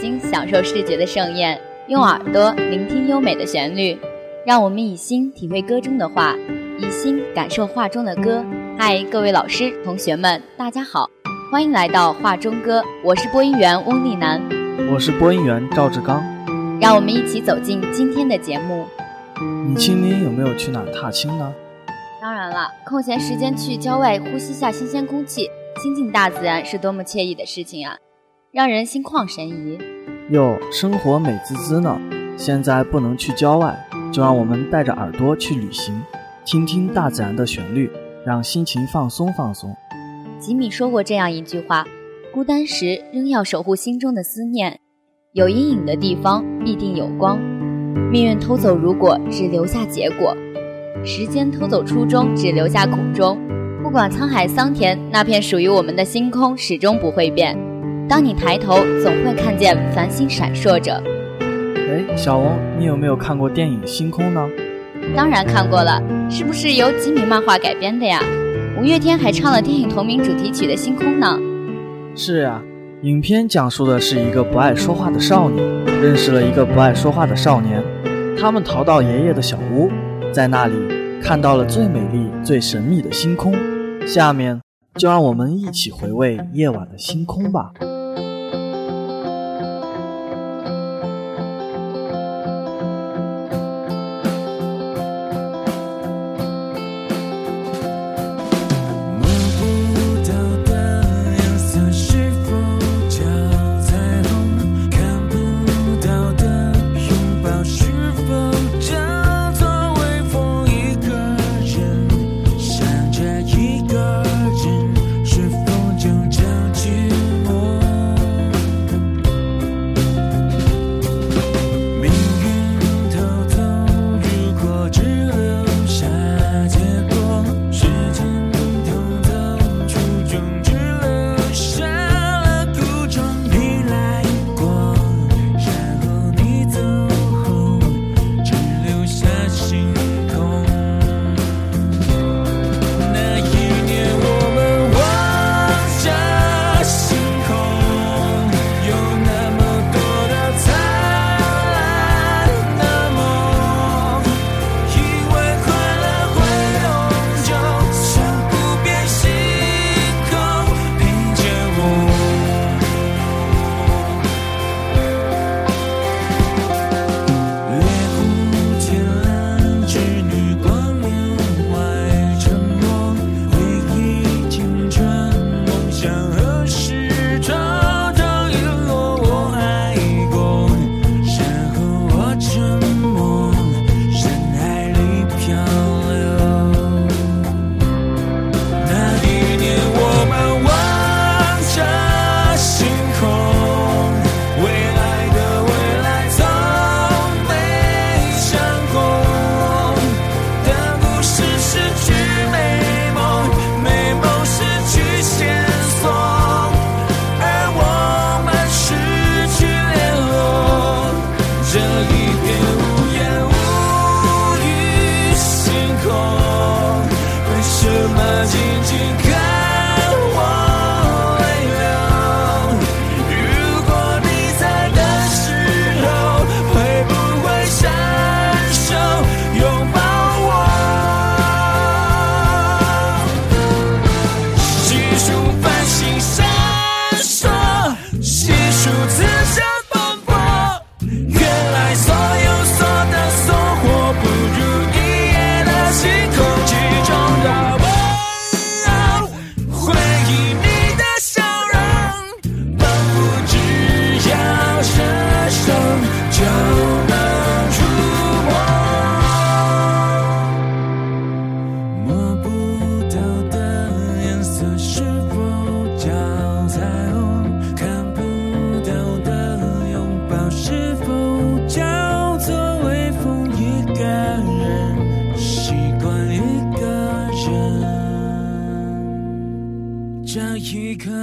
睛享受视觉的盛宴，用耳朵聆听优美的旋律。让我们以心体会歌中的画，以心感受画中的歌。嗨，各位老师、同学们，大家好，欢迎来到画中歌。我是播音员翁丽楠，我是播音员赵志刚。让我们一起走进今天的节目。你今年有没有去哪踏青呢？当然了，空闲时间去郊外呼吸下新鲜空气，亲近大自然是多么惬意的事情啊，让人心旷神怡。哟，生活美滋滋呢。现在不能去郊外，就让我们带着耳朵去旅行，听听大自然的旋律，让心情放松放松。吉米说过这样一句话：孤单时仍要守护心中的思念。有阴影的地方必定有光。命运偷走如果，只留下结果；时间偷走初衷，只留下苦衷。不管沧海桑田，那片属于我们的星空始终不会变。当你抬头，总会看见繁星闪烁着。哎，小王，你有没有看过电影《星空》呢？当然看过了，是不是由吉米漫画改编的呀？五月天还唱了电影同名主题曲的《星空》呢。是呀。影片讲述的是一个不爱说话的少女认识了一个不爱说话的少年，他们逃到爷爷的小屋，在那里看到了最美丽、最神秘的星空。下面就让我们一起回味夜晚的星空吧。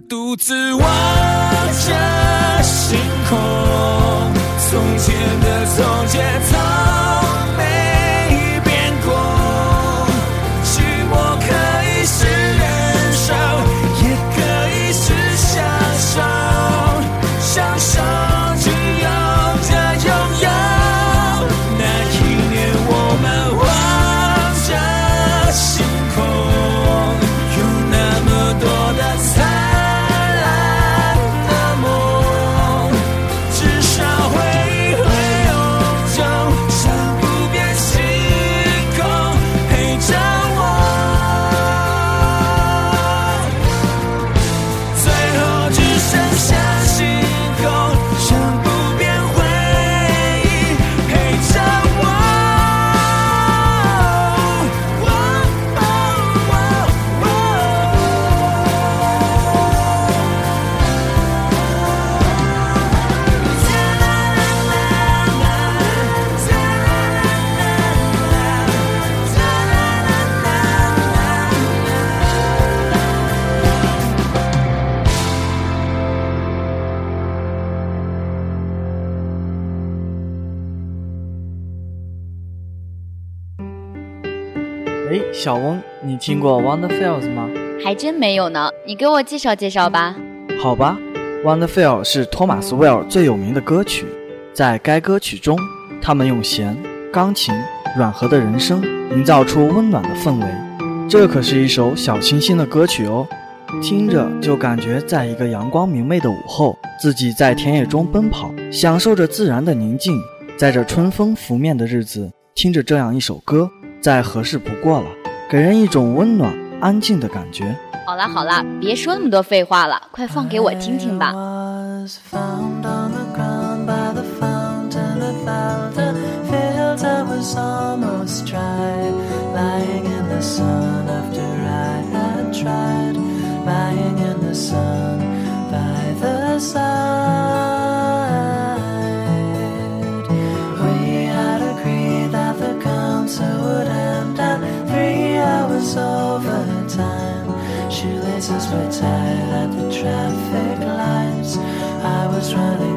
独自望着星空，从前的从前小翁，你听过 Wonderfields 吗？还真没有呢，你给我介绍介绍吧。好吧，Wonderfall 是托马斯·威尔最有名的歌曲，在该歌曲中，他们用弦、钢琴、软和的人声，营造出温暖的氛围。这可是一首小清新的歌曲哦，听着就感觉在一个阳光明媚的午后，自己在田野中奔跑，享受着自然的宁静，在这春风拂面的日子，听着这样一首歌。再合适不过了，给人一种温暖、安静的感觉。好了好了，别说那么多废话了，快放给我听听吧。over time. Shoelaces were tied at the traffic lights. I was running.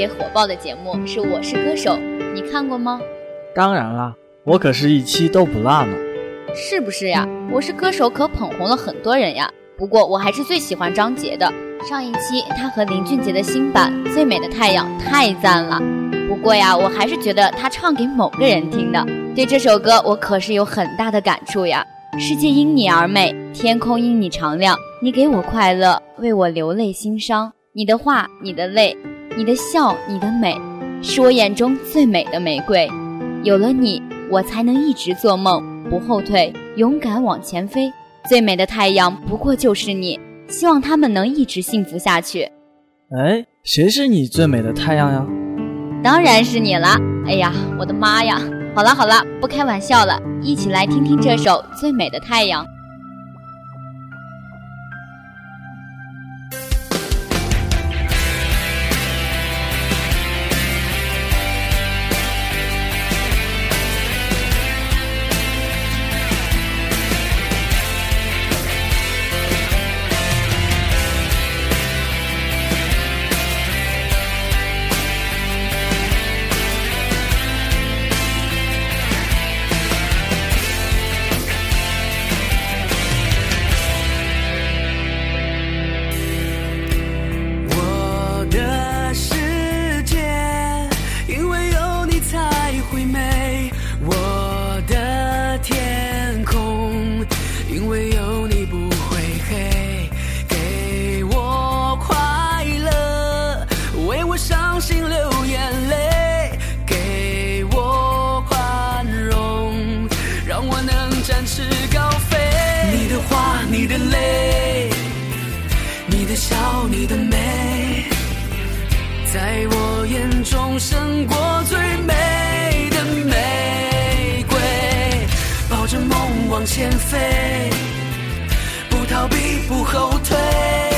别火爆的节目是《我是歌手》，你看过吗？当然啦，我可是一期都不落呢。是不是呀？《我是歌手》可捧红了很多人呀。不过我还是最喜欢张杰的。上一期他和林俊杰的新版《最美的太阳》太赞了。不过呀，我还是觉得他唱给某个人听的。对这首歌，我可是有很大的感触呀。世界因你而美，天空因你常亮。你给我快乐，为我流泪心伤。你的话，你的泪，你的笑，你的美，是我眼中最美的玫瑰。有了你，我才能一直做梦，不后退，勇敢往前飞。最美的太阳，不过就是你。希望他们能一直幸福下去。哎，谁是你最美的太阳呀？当然是你了。哎呀，我的妈呀！好了好了，不开玩笑了，一起来听听这首《最美的太阳》。的笑，你的美，在我眼中胜过最美的玫瑰。抱着梦往前飞，不逃避，不后退。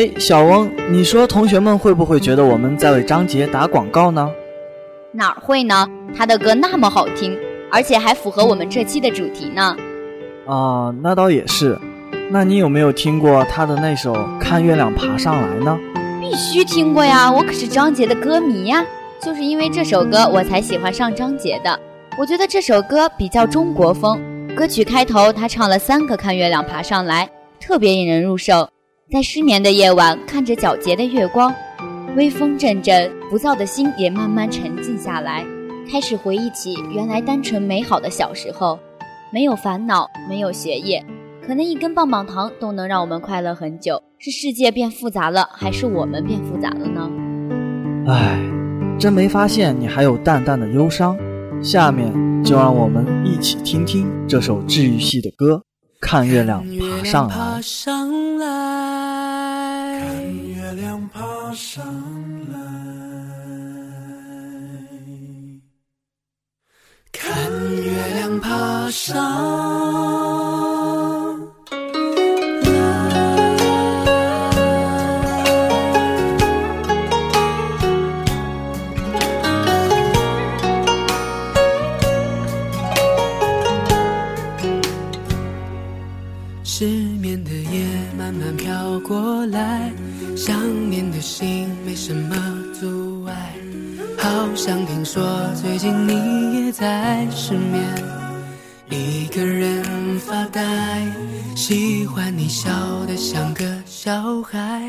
哎，小翁，你说同学们会不会觉得我们在为张杰打广告呢？哪儿会呢？他的歌那么好听，而且还符合我们这期的主题呢。啊，那倒也是。那你有没有听过他的那首《看月亮爬上来》呢？必须听过呀，我可是张杰的歌迷呀。就是因为这首歌，我才喜欢上张杰的。我觉得这首歌比较中国风，歌曲开头他唱了三个“看月亮爬上来”，特别引人入胜。在失眠的夜晚，看着皎洁的月光，微风阵阵，浮躁的心也慢慢沉静下来，开始回忆起原来单纯美好的小时候，没有烦恼，没有学业，可能一根棒棒糖都能让我们快乐很久。是世界变复杂了，还是我们变复杂了呢？唉，真没发现你还有淡淡的忧伤。下面就让我们一起听听这首治愈系的歌《看月亮爬上来》。上来，看月亮爬上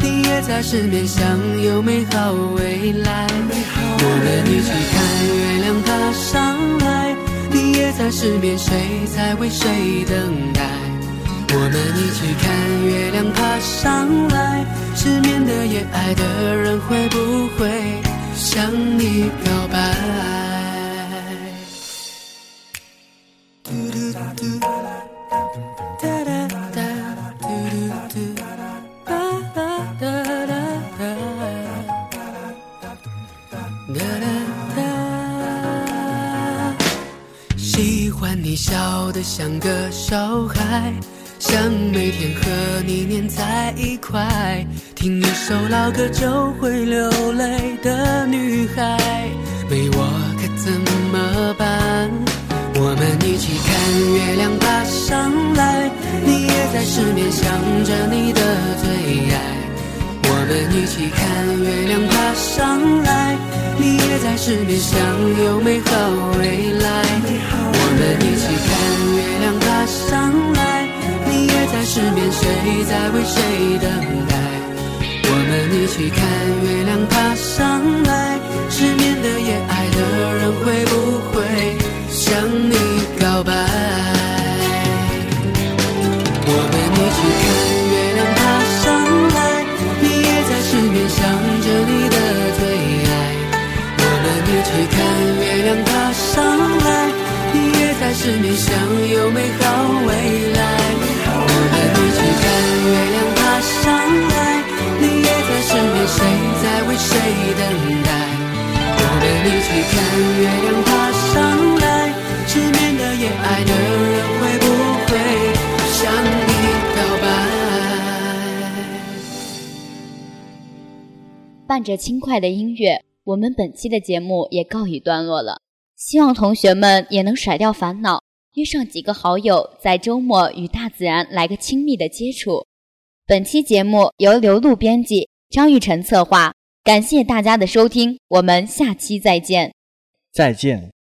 你也在失眠想有美好未来。我们一起看月亮爬上来，你也在失眠，谁在为谁等待？我们一起看月亮爬上来，失眠的夜爱的人会不会向你表白？个就会流泪的女孩，没我可怎么办？我们一起看月亮爬上来，你也在失眠想着你的最爱。我们一起看月亮爬上来，你也在失眠想有美好未来。我们一起看月亮爬上来，你也在失眠，谁在为谁等待？我们一起看月亮爬上来，失眠的夜爱的人会不会向你告白？看月亮爬上来，失眠的夜爱的人会不会向你表白？伴着轻快的音乐，我们本期的节目也告一段落了。希望同学们也能甩掉烦恼，约上几个好友，在周末与大自然来个亲密的接触。本期节目由刘露编辑，张玉晨策划，感谢大家的收听，我们下期再见。再见。